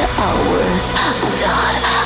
hours, God.